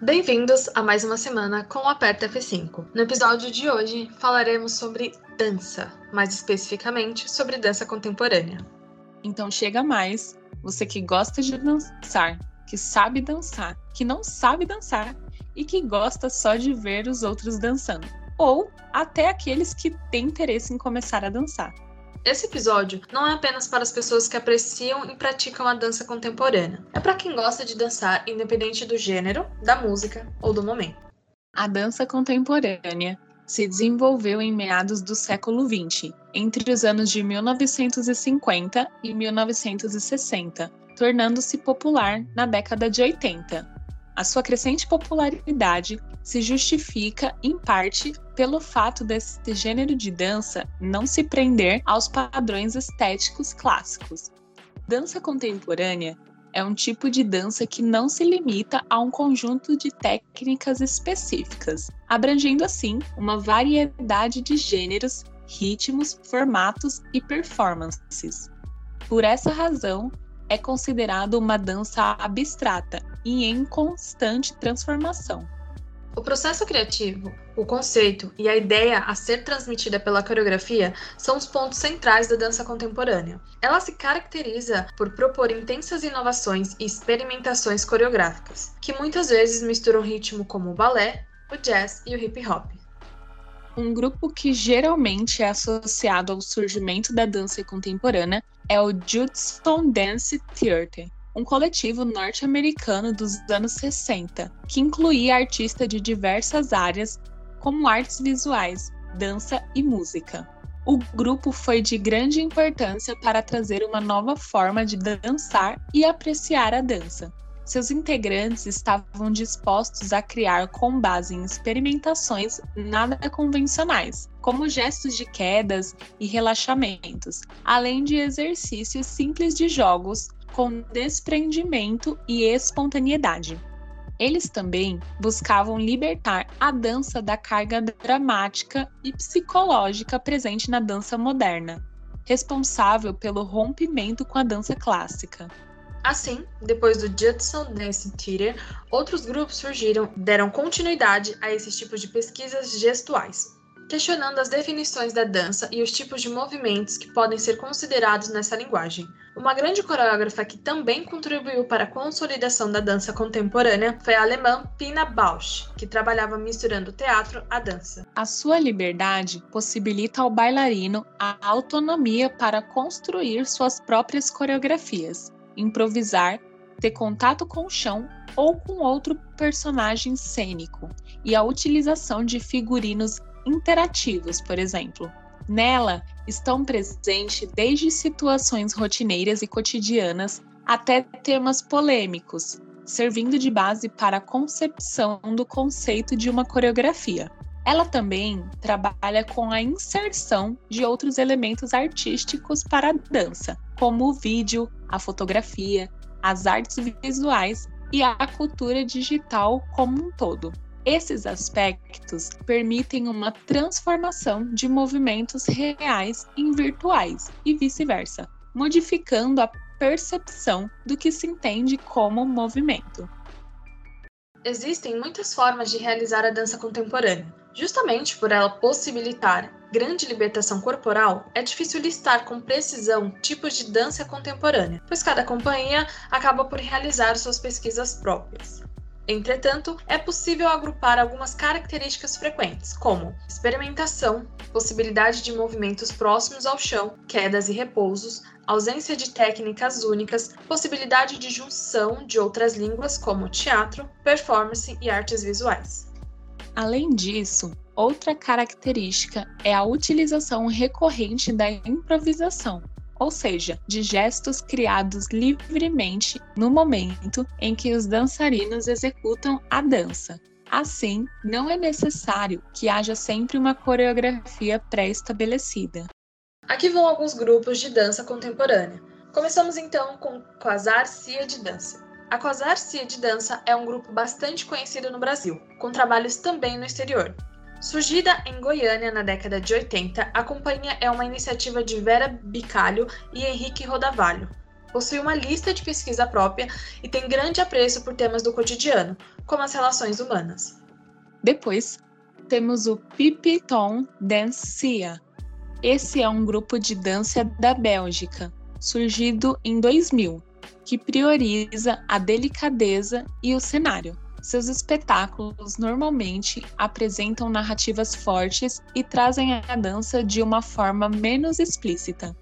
Bem-vindos a mais uma semana com o Aperta F5. No episódio de hoje falaremos sobre dança, mais especificamente sobre dança contemporânea. Então chega mais, você que gosta de dançar, que sabe dançar, que não sabe dançar e que gosta só de ver os outros dançando, ou até aqueles que têm interesse em começar a dançar. Esse episódio não é apenas para as pessoas que apreciam e praticam a dança contemporânea. É para quem gosta de dançar independente do gênero, da música ou do momento. A dança contemporânea se desenvolveu em meados do século XX, entre os anos de 1950 e 1960, tornando-se popular na década de 80. A sua crescente popularidade se justifica, em parte, pelo fato desse gênero de dança não se prender aos padrões estéticos clássicos. Dança contemporânea é um tipo de dança que não se limita a um conjunto de técnicas específicas, abrangendo assim uma variedade de gêneros, ritmos, formatos e performances. Por essa razão, é considerado uma dança abstrata e em constante transformação. O processo criativo, o conceito e a ideia a ser transmitida pela coreografia são os pontos centrais da dança contemporânea. Ela se caracteriza por propor intensas inovações e experimentações coreográficas, que muitas vezes misturam ritmo como o balé, o jazz e o hip hop. Um grupo que geralmente é associado ao surgimento da dança contemporânea é o Judson Dance Theatre, um coletivo norte-americano dos anos 60, que incluía artistas de diversas áreas, como artes visuais, dança e música. O grupo foi de grande importância para trazer uma nova forma de dançar e apreciar a dança. Seus integrantes estavam dispostos a criar com base em experimentações nada convencionais, como gestos de quedas e relaxamentos, além de exercícios simples de jogos com desprendimento e espontaneidade. Eles também buscavam libertar a dança da carga dramática e psicológica presente na dança moderna, responsável pelo rompimento com a dança clássica. Assim, depois do Judson Dance Theater, outros grupos surgiram, deram continuidade a esses tipos de pesquisas gestuais, questionando as definições da dança e os tipos de movimentos que podem ser considerados nessa linguagem. Uma grande coreógrafa que também contribuiu para a consolidação da dança contemporânea foi a alemã Pina Bausch, que trabalhava misturando teatro à dança. A sua liberdade possibilita ao bailarino a autonomia para construir suas próprias coreografias, improvisar, ter contato com o chão ou com outro personagem cênico, e a utilização de figurinos interativos, por exemplo. Nela estão presentes desde situações rotineiras e cotidianas até temas polêmicos, servindo de base para a concepção do conceito de uma coreografia. Ela também trabalha com a inserção de outros elementos artísticos para a dança, como o vídeo, a fotografia, as artes visuais e a cultura digital como um todo. Esses aspectos permitem uma transformação de movimentos reais em virtuais e vice-versa, modificando a percepção do que se entende como movimento. Existem muitas formas de realizar a dança contemporânea. Justamente por ela possibilitar grande libertação corporal, é difícil listar com precisão tipos de dança contemporânea, pois cada companhia acaba por realizar suas pesquisas próprias. Entretanto, é possível agrupar algumas características frequentes, como experimentação, possibilidade de movimentos próximos ao chão, quedas e repousos, ausência de técnicas únicas, possibilidade de junção de outras línguas, como teatro, performance e artes visuais. Além disso, outra característica é a utilização recorrente da improvisação, ou seja, de gestos criados livremente no momento em que os dançarinos executam a dança. Assim, não é necessário que haja sempre uma coreografia pré-estabelecida. Aqui vão alguns grupos de dança contemporânea. Começamos então com Quasar Cia de Dança. A Quasar Cia de Dança é um grupo bastante conhecido no Brasil, com trabalhos também no exterior. Surgida em Goiânia na década de 80, a companhia é uma iniciativa de Vera Bicalho e Henrique Rodavalho. Possui uma lista de pesquisa própria e tem grande apreço por temas do cotidiano, como as relações humanas. Depois, temos o Pipiton Dance Cia. Esse é um grupo de dança da Bélgica, surgido em 2000, que prioriza a delicadeza e o cenário. Seus espetáculos normalmente apresentam narrativas fortes e trazem a dança de uma forma menos explícita.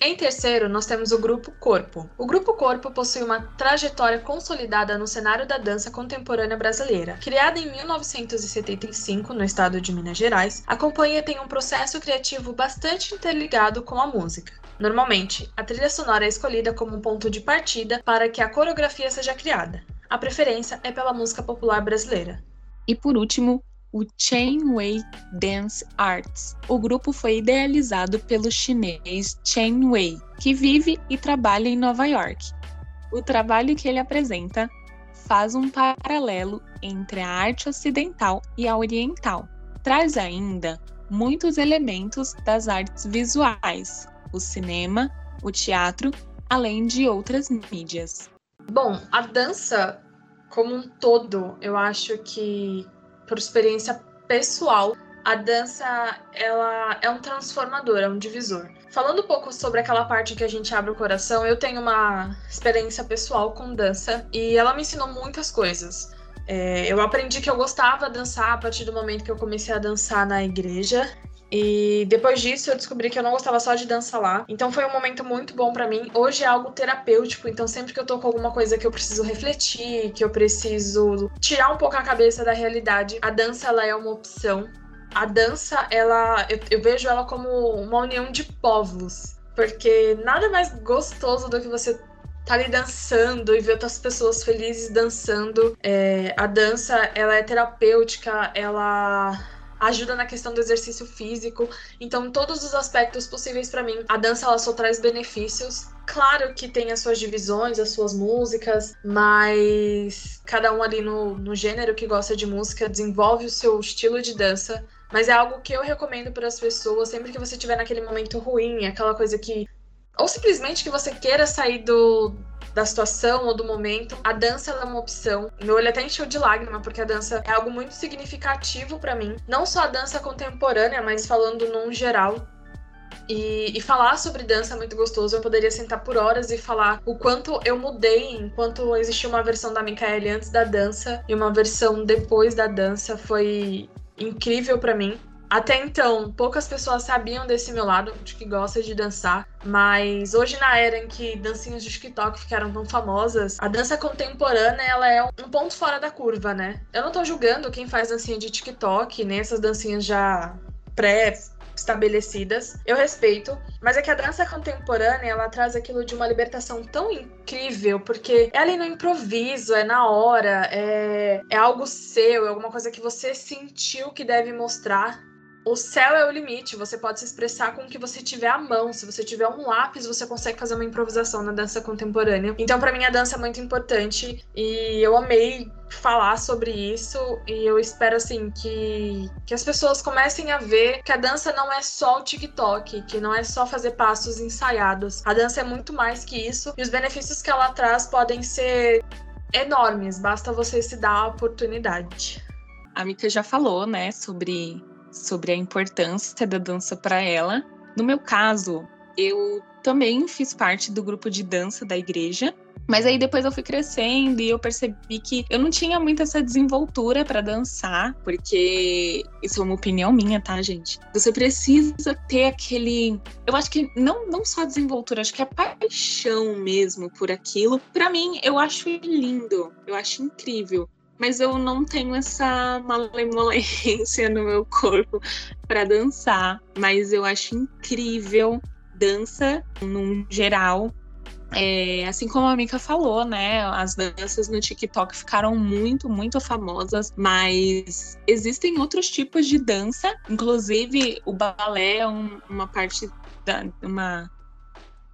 Em terceiro, nós temos o Grupo Corpo. O Grupo Corpo possui uma trajetória consolidada no cenário da dança contemporânea brasileira. Criada em 1975 no estado de Minas Gerais, a companhia tem um processo criativo bastante interligado com a música. Normalmente, a trilha sonora é escolhida como um ponto de partida para que a coreografia seja criada. A preferência é pela música popular brasileira. E por último, o Chainway Dance Arts. O grupo foi idealizado pelo chinês Chen Wei, que vive e trabalha em Nova York. O trabalho que ele apresenta faz um paralelo entre a arte ocidental e a oriental. Traz ainda muitos elementos das artes visuais, o cinema, o teatro, além de outras mídias. Bom, a dança como um todo, eu acho que por experiência pessoal, a dança ela é um transformador, é um divisor. Falando um pouco sobre aquela parte que a gente abre o coração, eu tenho uma experiência pessoal com dança e ela me ensinou muitas coisas. É, eu aprendi que eu gostava de dançar a partir do momento que eu comecei a dançar na igreja e depois disso eu descobri que eu não gostava só de dança lá. Então foi um momento muito bom para mim. Hoje é algo terapêutico, então sempre que eu tô com alguma coisa que eu preciso refletir, que eu preciso tirar um pouco a cabeça da realidade, a dança ela é uma opção. A dança, ela eu, eu vejo ela como uma união de povos, porque nada mais gostoso do que você tá ali dançando e ver outras pessoas felizes dançando. É, a dança, ela é terapêutica, ela ajuda na questão do exercício físico. Então, todos os aspectos possíveis para mim, a dança ela só traz benefícios. Claro que tem as suas divisões, as suas músicas, mas cada um ali no, no gênero que gosta de música desenvolve o seu estilo de dança. Mas é algo que eu recomendo para as pessoas sempre que você estiver naquele momento ruim, aquela coisa que. Ou simplesmente que você queira sair do, da situação ou do momento. A dança é uma opção. Meu olho até encheu de lágrima, porque a dança é algo muito significativo para mim. Não só a dança contemporânea, mas falando num geral. E, e, falar sobre dança é muito gostoso. Eu poderia sentar por horas e falar o quanto eu mudei, enquanto existiu uma versão da Micaele antes da dança e uma versão depois da dança. Foi incrível para mim. Até então, poucas pessoas sabiam desse meu lado, de que gosta de dançar, mas hoje na era em que dancinhas de TikTok ficaram tão famosas, a dança contemporânea ela é um ponto fora da curva, né? Eu não tô julgando quem faz dancinha de TikTok, nem essas dancinhas já pré estabelecidas. Eu respeito, mas é que a dança contemporânea, ela traz aquilo de uma libertação tão incrível, porque é ali no improviso, é na hora, é, é algo seu, é alguma coisa que você sentiu que deve mostrar o céu é o limite, você pode se expressar com o que você tiver à mão. Se você tiver um lápis, você consegue fazer uma improvisação na dança contemporânea. Então, para mim, a dança é muito importante e eu amei falar sobre isso e eu espero assim que, que as pessoas comecem a ver que a dança não é só o TikTok, que não é só fazer passos ensaiados. A dança é muito mais que isso e os benefícios que ela traz podem ser enormes, basta você se dar a oportunidade. A Mika já falou, né, sobre sobre a importância da dança para ela. No meu caso, eu também fiz parte do grupo de dança da igreja, mas aí depois eu fui crescendo e eu percebi que eu não tinha muito essa desenvoltura para dançar, porque isso é uma opinião minha, tá, gente? Você precisa ter aquele, eu acho que não não só desenvoltura, acho que é paixão mesmo por aquilo. Para mim, eu acho lindo, eu acho incrível mas eu não tenho essa malemolência no meu corpo para dançar. Mas eu acho incrível dança, num geral. É, assim como a Mika falou, né? As danças no TikTok ficaram muito, muito famosas, mas existem outros tipos de dança, inclusive o balé é um, uma parte da uma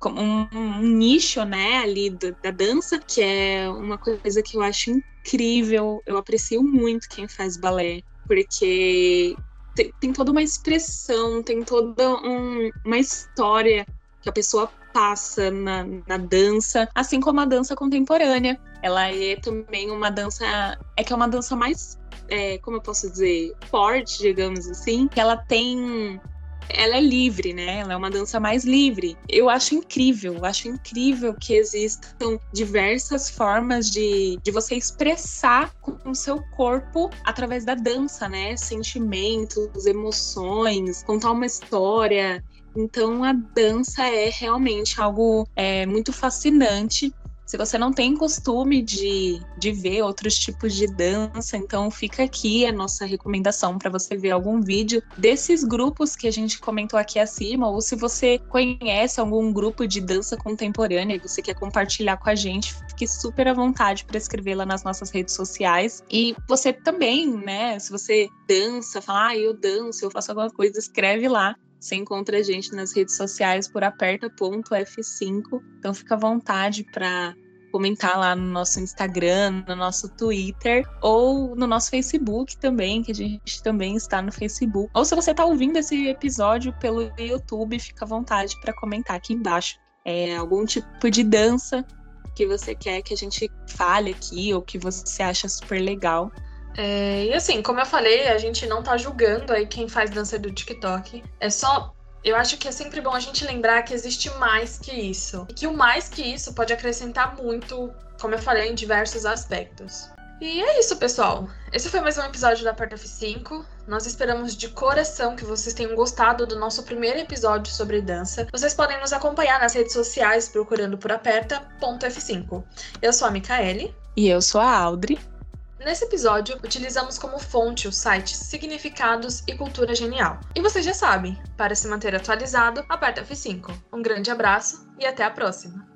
um, um, nicho, né, ali da, da dança, que é uma coisa que eu acho incrível. Eu aprecio muito quem faz balé, porque tem, tem toda uma expressão, tem toda um, uma história que a pessoa passa na, na dança, assim como a dança contemporânea. Ela é também uma dança. É que é uma dança mais. É, como eu posso dizer? Forte, digamos assim. Que ela tem ela é livre, né? Ela é uma dança mais livre. Eu acho incrível, eu acho incrível que existam diversas formas de, de você expressar com o seu corpo através da dança, né? Sentimentos, emoções, contar uma história. Então a dança é realmente algo é, muito fascinante se você não tem costume de, de ver outros tipos de dança, então fica aqui a nossa recomendação para você ver algum vídeo desses grupos que a gente comentou aqui acima, ou se você conhece algum grupo de dança contemporânea e você quer compartilhar com a gente, fique super à vontade para escrever lá nas nossas redes sociais. E você também, né, se você dança, fala, ah, eu danço, eu faço alguma coisa, escreve lá você encontra a gente nas redes sociais por aperta.f5. Então fica à vontade para comentar lá no nosso Instagram, no nosso Twitter ou no nosso Facebook também, que a gente também está no Facebook. Ou se você está ouvindo esse episódio pelo YouTube, fica à vontade para comentar aqui embaixo. É algum tipo de dança que você quer que a gente fale aqui ou que você acha super legal. É, e assim, como eu falei, a gente não tá julgando aí quem faz dança do TikTok. É só. Eu acho que é sempre bom a gente lembrar que existe mais que isso. E que o mais que isso pode acrescentar muito, como eu falei, em diversos aspectos. E é isso, pessoal. Esse foi mais um episódio da Aperta F5. Nós esperamos de coração que vocês tenham gostado do nosso primeiro episódio sobre dança. Vocês podem nos acompanhar nas redes sociais procurando por aperta.f5. Eu sou a Micaele. E eu sou a Audrey. Nesse episódio, utilizamos como fonte o site Significados e Cultura Genial. E vocês já sabem, para se manter atualizado, aperta F5. Um grande abraço e até a próxima!